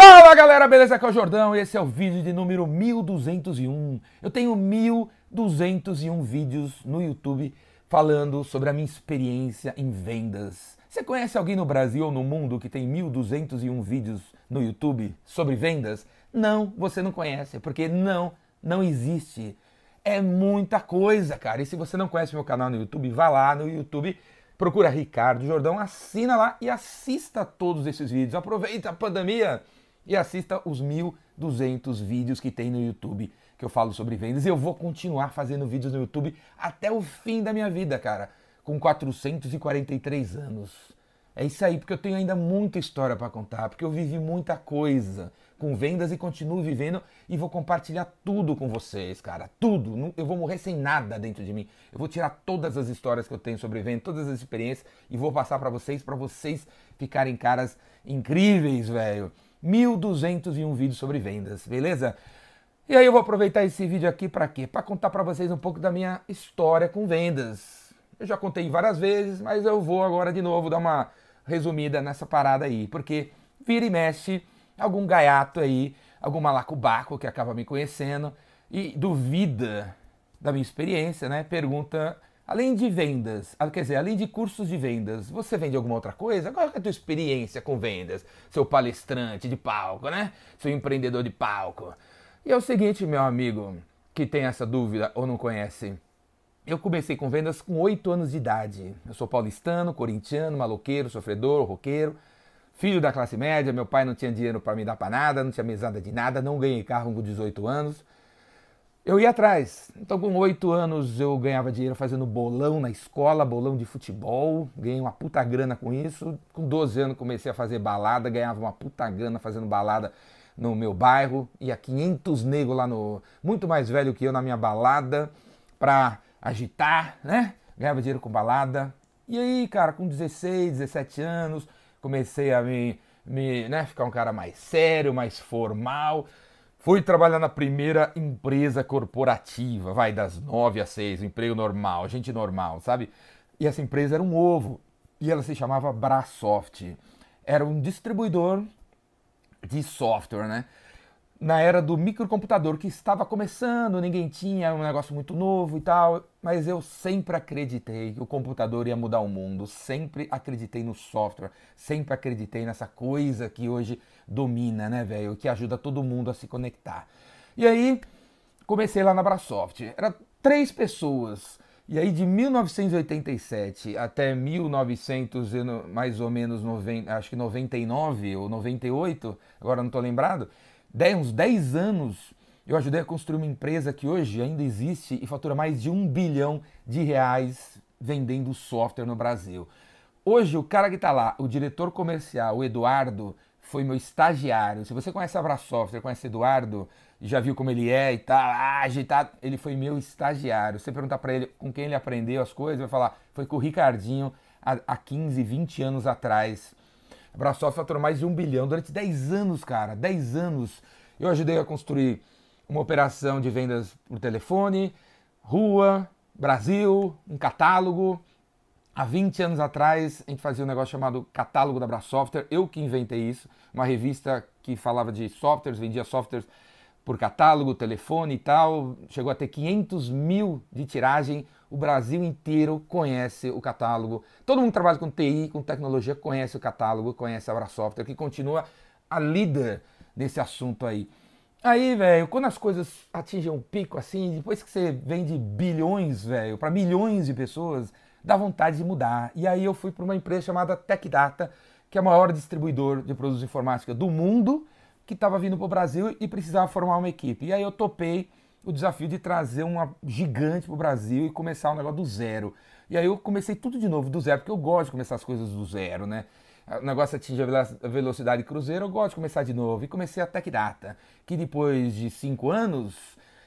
Fala galera, beleza? Aqui é o Jordão e esse é o vídeo de número 1201. Eu tenho 1201 vídeos no YouTube falando sobre a minha experiência em vendas. Você conhece alguém no Brasil ou no mundo que tem 1201 vídeos no YouTube sobre vendas? Não, você não conhece, porque não, não existe. É muita coisa, cara. E se você não conhece meu canal no YouTube, vá lá no YouTube, procura Ricardo Jordão, assina lá e assista todos esses vídeos. Aproveita a pandemia e assista os 1.200 vídeos que tem no YouTube que eu falo sobre vendas. E eu vou continuar fazendo vídeos no YouTube até o fim da minha vida, cara, com 443 anos. É isso aí, porque eu tenho ainda muita história para contar, porque eu vivi muita coisa com vendas e continuo vivendo e vou compartilhar tudo com vocês, cara. Tudo. Eu vou morrer sem nada dentro de mim. Eu vou tirar todas as histórias que eu tenho sobre vendas, todas as experiências e vou passar para vocês, para vocês ficarem caras incríveis, velho. 1201 vídeos sobre vendas, beleza? E aí eu vou aproveitar esse vídeo aqui para quê? Para contar para vocês um pouco da minha história com vendas. Eu já contei várias vezes, mas eu vou agora de novo dar uma resumida nessa parada aí, porque vira e mexe algum gaiato aí, algum malacubaco que acaba me conhecendo e duvida da minha experiência, né? Pergunta Além de vendas, ah, quer dizer, além de cursos de vendas, você vende alguma outra coisa? Qual é a tua experiência com vendas? Seu palestrante de palco, né? Seu empreendedor de palco. E é o seguinte, meu amigo, que tem essa dúvida ou não conhece. Eu comecei com vendas com 8 anos de idade. Eu sou paulistano, corintiano, maloqueiro, sofredor, roqueiro, filho da classe média. Meu pai não tinha dinheiro para me dar para nada, não tinha mesada de nada, não ganhei carro com 18 anos eu ia atrás. Então, com oito anos, eu ganhava dinheiro fazendo bolão na escola, bolão de futebol. Ganhei uma puta grana com isso. Com 12 anos, comecei a fazer balada, ganhava uma puta grana fazendo balada no meu bairro. Ia 500 negros lá no. Muito mais velho que eu na minha balada, pra agitar, né? Ganhava dinheiro com balada. E aí, cara, com 16, 17 anos, comecei a me, me né, ficar um cara mais sério, mais formal. Fui trabalhar na primeira empresa corporativa, vai das nove às seis, um emprego normal, gente normal, sabe? E essa empresa era um ovo e ela se chamava Brasoft. Era um distribuidor de software, né? Na era do microcomputador que estava começando, ninguém tinha, um negócio muito novo e tal, mas eu sempre acreditei que o computador ia mudar o mundo, sempre acreditei no software, sempre acreditei nessa coisa que hoje domina, né, velho, que ajuda todo mundo a se conectar. E aí comecei lá na Brasoft, era três pessoas. E aí de 1987 até 1900 mais ou menos 90, acho que 99 ou 98, agora não estou lembrado, dez, uns 10 anos, eu ajudei a construir uma empresa que hoje ainda existe e fatura mais de um bilhão de reais vendendo software no Brasil. Hoje, o cara que está lá, o diretor comercial, o Eduardo, foi meu estagiário. Se você conhece a Abra Software, conhece Eduardo, já viu como ele é e tal, ah, agitado, ele foi meu estagiário. Você perguntar para ele com quem ele aprendeu as coisas, vai falar, foi com o Ricardinho há, há 15, 20 anos atrás. Brasoft faturou mais de um bilhão durante 10 anos, cara. 10 anos. Eu ajudei a construir uma operação de vendas por telefone, rua, Brasil, um catálogo. Há 20 anos atrás, a gente fazia um negócio chamado Catálogo da Brasoftware. Eu que inventei isso. Uma revista que falava de softwares, vendia softwares por catálogo, telefone e tal. Chegou a ter 500 mil de tiragem o Brasil inteiro conhece o catálogo. Todo mundo que trabalha com TI, com tecnologia, conhece o catálogo, conhece a Abra Software, que continua a líder nesse assunto aí. Aí, velho, quando as coisas atingem um pico assim, depois que você vende bilhões, velho, para milhões de pessoas, dá vontade de mudar. E aí eu fui para uma empresa chamada TechData, que é o maior distribuidor de produtos de informática do mundo, que estava vindo para o Brasil e precisava formar uma equipe. E aí eu topei o desafio de trazer uma gigante para o Brasil e começar um negócio do zero. E aí eu comecei tudo de novo do zero, porque eu gosto de começar as coisas do zero, né? O negócio atinge a velocidade cruzeiro, eu gosto de começar de novo. E comecei a Tech Data, que depois de cinco anos,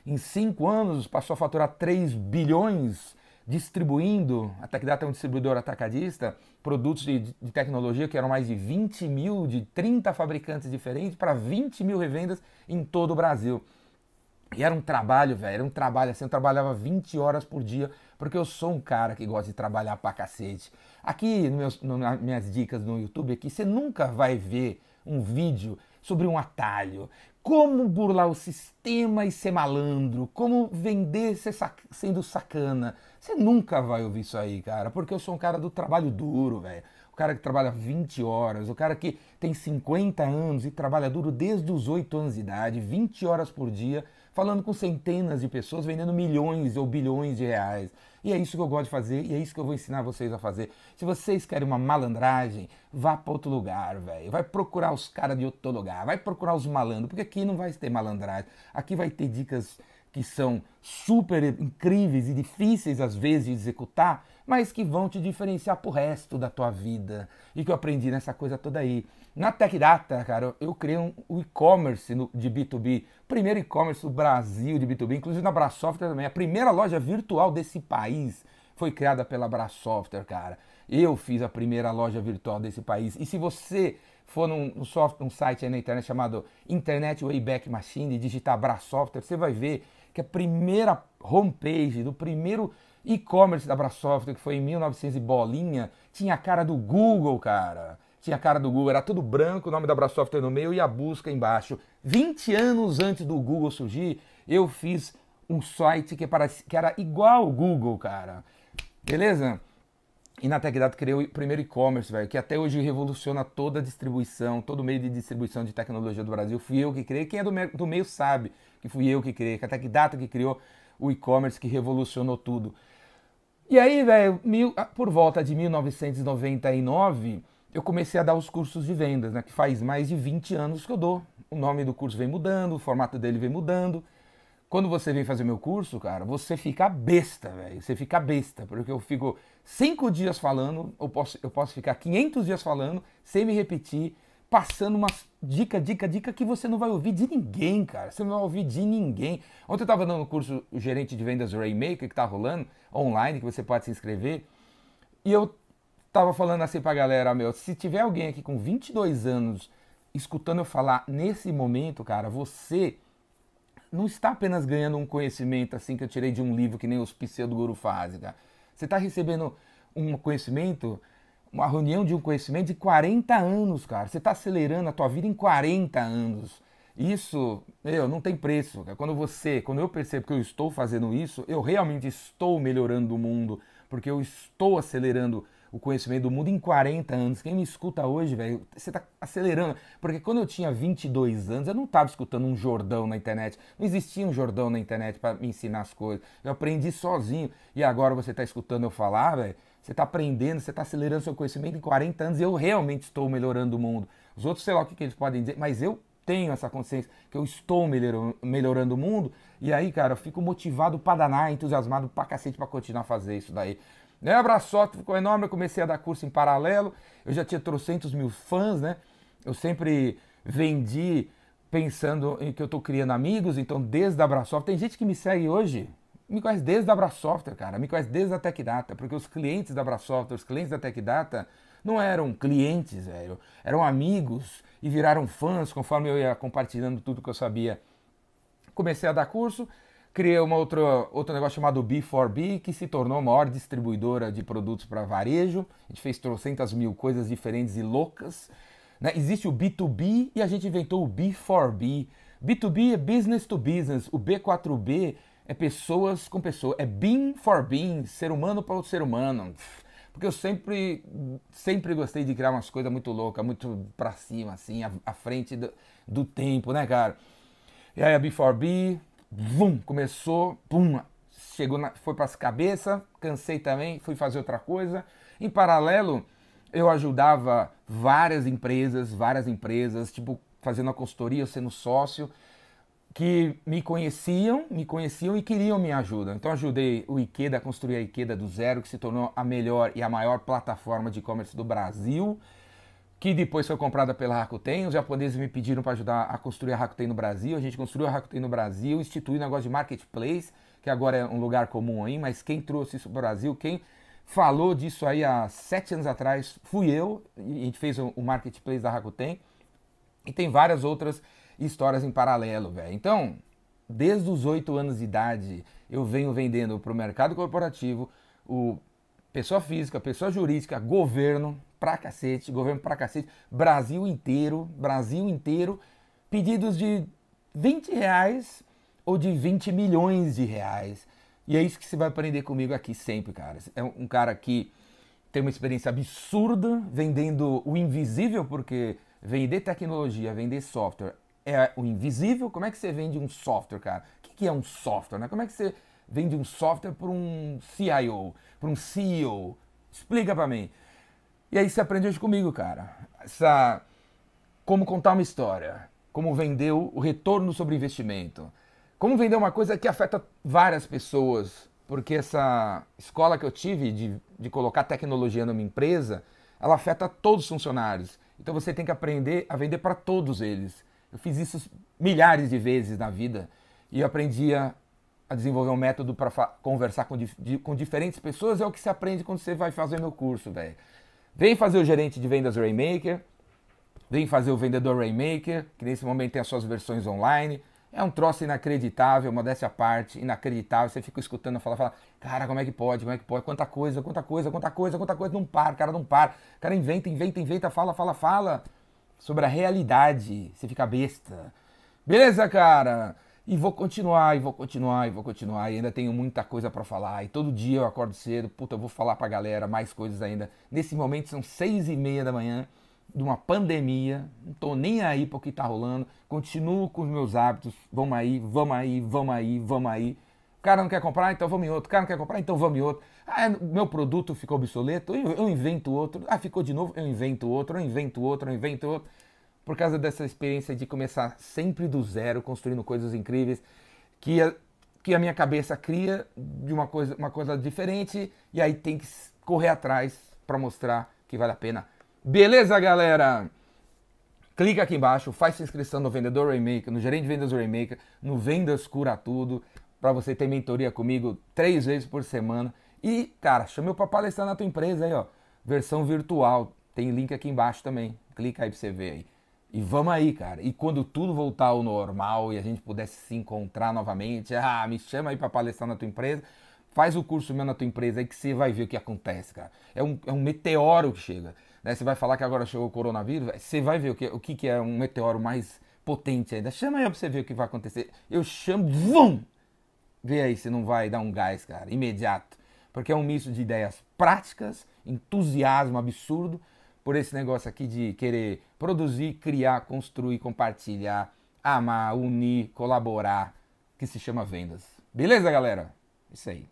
em cinco anos, passou a faturar 3 bilhões distribuindo, a Tech Data é um distribuidor atacadista, produtos de, de, tecnologia que eram mais de 20 mil, de 30 fabricantes diferentes, para 20 mil revendas em todo o Brasil. E era um trabalho, velho, era um trabalho assim, eu trabalhava 20 horas por dia, porque eu sou um cara que gosta de trabalhar pra cacete. Aqui, no meus, no, nas minhas dicas no YouTube, aqui, você nunca vai ver um vídeo sobre um atalho, como burlar o sistema e ser malandro, como vender ser sac sendo sacana. Você nunca vai ouvir isso aí, cara, porque eu sou um cara do trabalho duro, velho. O cara que trabalha 20 horas, o cara que tem 50 anos e trabalha duro desde os 8 anos de idade, 20 horas por dia, falando com centenas de pessoas, vendendo milhões ou bilhões de reais. E é isso que eu gosto de fazer e é isso que eu vou ensinar vocês a fazer. Se vocês querem uma malandragem, vá para outro lugar, velho. Vai procurar os caras de outro lugar, vai procurar os malandros, porque aqui não vai ter malandragem. Aqui vai ter dicas que são super incríveis e difíceis às vezes de executar, mas que vão te diferenciar pro resto da tua vida. E que eu aprendi nessa coisa toda aí. Na TechData, cara, eu criei um, e-commerce de B2B, primeiro e-commerce do Brasil de B2B, inclusive na Brasoftware também. A primeira loja virtual desse país foi criada pela Brasoftware, cara. Eu fiz a primeira loja virtual desse país. E se você for num, num, software, um site aí na internet chamado Internet Wayback Machine digitar Brasoftware, você vai ver que a primeira homepage do primeiro e-commerce da Brasoftware, que foi em 1900 e bolinha, tinha a cara do Google, cara. Tinha a cara do Google, era tudo branco, o nome da Brasoftware no meio e a busca embaixo. 20 anos antes do Google surgir, eu fiz um site que, parece, que era igual ao Google, cara. Beleza? E na TechData criei o primeiro e-commerce, velho, que até hoje revoluciona toda a distribuição, todo o meio de distribuição de tecnologia do Brasil. Fui eu que criei. Quem é do, do meio sabe que fui eu que criei, que a TechData que criou o e-commerce que revolucionou tudo. E aí, velho, ah, por volta de 1999, eu comecei a dar os cursos de vendas, né? Que faz mais de 20 anos que eu dou. O nome do curso vem mudando, o formato dele vem mudando. Quando você vem fazer meu curso, cara, você fica besta, velho. Você fica besta, porque eu fico cinco dias falando, eu posso, eu posso ficar 500 dias falando, sem me repetir, passando uma dica, dica, dica que você não vai ouvir de ninguém, cara. Você não vai ouvir de ninguém. Ontem eu estava dando o curso Gerente de Vendas Raymaker, que está rolando online, que você pode se inscrever. E eu tava falando assim pra galera, meu, se tiver alguém aqui com 22 anos escutando eu falar nesse momento, cara, você não está apenas ganhando um conhecimento assim que eu tirei de um livro que nem os pseudo guru fazem. Você está recebendo um conhecimento uma reunião de um conhecimento de 40 anos, cara. Você está acelerando a tua vida em 40 anos. Isso, meu, não tem preço. Cara. Quando você, quando eu percebo que eu estou fazendo isso, eu realmente estou melhorando o mundo, porque eu estou acelerando o conhecimento do mundo em 40 anos. Quem me escuta hoje, velho, você está acelerando. Porque quando eu tinha 22 anos, eu não estava escutando um Jordão na internet. Não existia um Jordão na internet para me ensinar as coisas. Eu aprendi sozinho. E agora você está escutando eu falar, velho você está aprendendo, você está acelerando seu conhecimento em 40 anos e eu realmente estou melhorando o mundo. Os outros, sei lá o que, que eles podem dizer, mas eu tenho essa consciência que eu estou melhorando o mundo. E aí, cara, eu fico motivado para danar, entusiasmado pra cacete para continuar a fazer isso daí. Né, abraçote ficou enorme, eu comecei a dar curso em paralelo, eu já tinha trocentos mil fãs, né? Eu sempre vendi pensando em que eu estou criando amigos, então desde a Abraçoft, tem gente que me segue hoje, me conhece desde a Abrasoftware, cara, me conhece desde a TechData, porque os clientes da Abrasoftware, os clientes da TechData não eram clientes, velho, eram amigos e viraram fãs conforme eu ia compartilhando tudo que eu sabia. Comecei a dar curso, criei uma outra, outro negócio chamado B4B, que se tornou a maior distribuidora de produtos para varejo. A gente fez trocentas mil coisas diferentes e loucas. Né? Existe o B2B e a gente inventou o B4B. B2B é business to business, o B4B é pessoas com pessoas, é being for being, ser humano para o ser humano. Porque eu sempre, sempre gostei de criar umas coisas muito loucas, muito pra cima, assim, à, à frente do, do, tempo, né, cara? E aí a B4B, vum, começou, pum, chegou na, foi pras cabeças, cansei também, fui fazer outra coisa. Em paralelo, eu ajudava várias empresas, várias empresas, tipo, fazendo a consultoria, sendo sócio que me conheciam, me conheciam e queriam minha ajuda. Então ajudei o Ikeda a construir a Ikeda do zero, que se tornou a melhor e a maior plataforma de e-commerce do Brasil, que depois foi comprada pela Rakuten. Os japoneses me pediram para ajudar a construir a Rakuten no Brasil. A gente construiu a Rakuten no Brasil, instituiu um negócio de marketplace, que agora é um lugar comum aí, mas quem trouxe isso para o Brasil, quem falou disso aí há sete anos atrás, fui eu. A gente fez o marketplace da Rakuten. E tem várias outras histórias em paralelo, velho. Então, desde os oito anos de idade, eu venho vendendo para o mercado corporativo, o pessoa física, pessoa jurídica, governo pra cacete, governo pra cacete, Brasil inteiro, Brasil inteiro, pedidos de 20 reais ou de 20 milhões de reais. E é isso que você vai aprender comigo aqui sempre, cara. É um cara que tem uma experiência absurda vendendo o invisível, porque vender tecnologia, vender software é o invisível. Como é que você vende um software, cara? O que é um software? Né? Como é que você vende um software para um CIO, para um CEO? Explica para mim. E aí você aprende hoje comigo, cara. Essa como contar uma história, como vender o retorno sobre investimento, como vender uma coisa que afeta várias pessoas, porque essa escola que eu tive de, de colocar tecnologia numa empresa, ela afeta todos os funcionários. Então você tem que aprender a vender para todos eles. Eu fiz isso milhares de vezes na vida e eu aprendi a, a desenvolver um método para conversar com, di com diferentes pessoas. É o que se aprende quando você vai fazer meu curso, velho. Vem fazer o gerente de vendas Rainmaker, vem fazer o vendedor Rainmaker, que nesse momento tem as suas versões online. É um troço inacreditável, modéstia à parte, inacreditável. Você fica escutando falar, fala, cara, como é que pode, como é que pode? Quanta coisa, quanta coisa, quanta coisa, quanta coisa, não para, cara, não para. O cara inventa, inventa, inventa, fala, fala, fala sobre a realidade. Você fica besta. Beleza, cara? E vou continuar, e vou continuar, e vou continuar. E ainda tenho muita coisa para falar. E todo dia eu acordo cedo, puta, eu vou falar pra galera mais coisas ainda. Nesse momento são seis e meia da manhã de uma pandemia, não tô nem aí para o que tá rolando, continuo com os meus hábitos, vamos aí, vamos aí, vamos aí, vamos aí. O cara não quer comprar, então vamos em outro. O cara não quer comprar, então vamos em outro. Ah, meu produto ficou obsoleto, eu invento outro. Ah, ficou de novo, eu invento outro, eu invento outro, eu invento outro. Por causa dessa experiência de começar sempre do zero, construindo coisas incríveis, que a, que a minha cabeça cria de uma coisa, uma coisa diferente, e aí tem que correr atrás para mostrar que vale a pena Beleza, galera? Clica aqui embaixo, faz sua inscrição no Vendedor Rainmaker, no Gerente de Vendas Rainmaker, no Vendas Cura Tudo, para você ter mentoria comigo três vezes por semana. E, cara, chame eu para palestrar na tua empresa aí, ó. Versão virtual. Tem link aqui embaixo também. Clica aí pra você ver aí. E vamos aí, cara. E quando tudo voltar ao normal e a gente pudesse se encontrar novamente, ah, me chama aí para palestrar na tua empresa. Faz o curso meu na tua empresa aí que você vai ver o que acontece, cara. É um, é um meteoro que chega. Né? Você vai falar que agora chegou o coronavírus, você vai ver o que, o que, que é um meteoro mais potente ainda. Chama aí pra você ver o que vai acontecer. Eu chamo, vum! Vê aí se não vai dar um gás, cara, imediato. Porque é um misto de ideias práticas, entusiasmo absurdo, por esse negócio aqui de querer produzir, criar, construir, compartilhar, amar, unir, colaborar, que se chama vendas. Beleza, galera? Isso aí.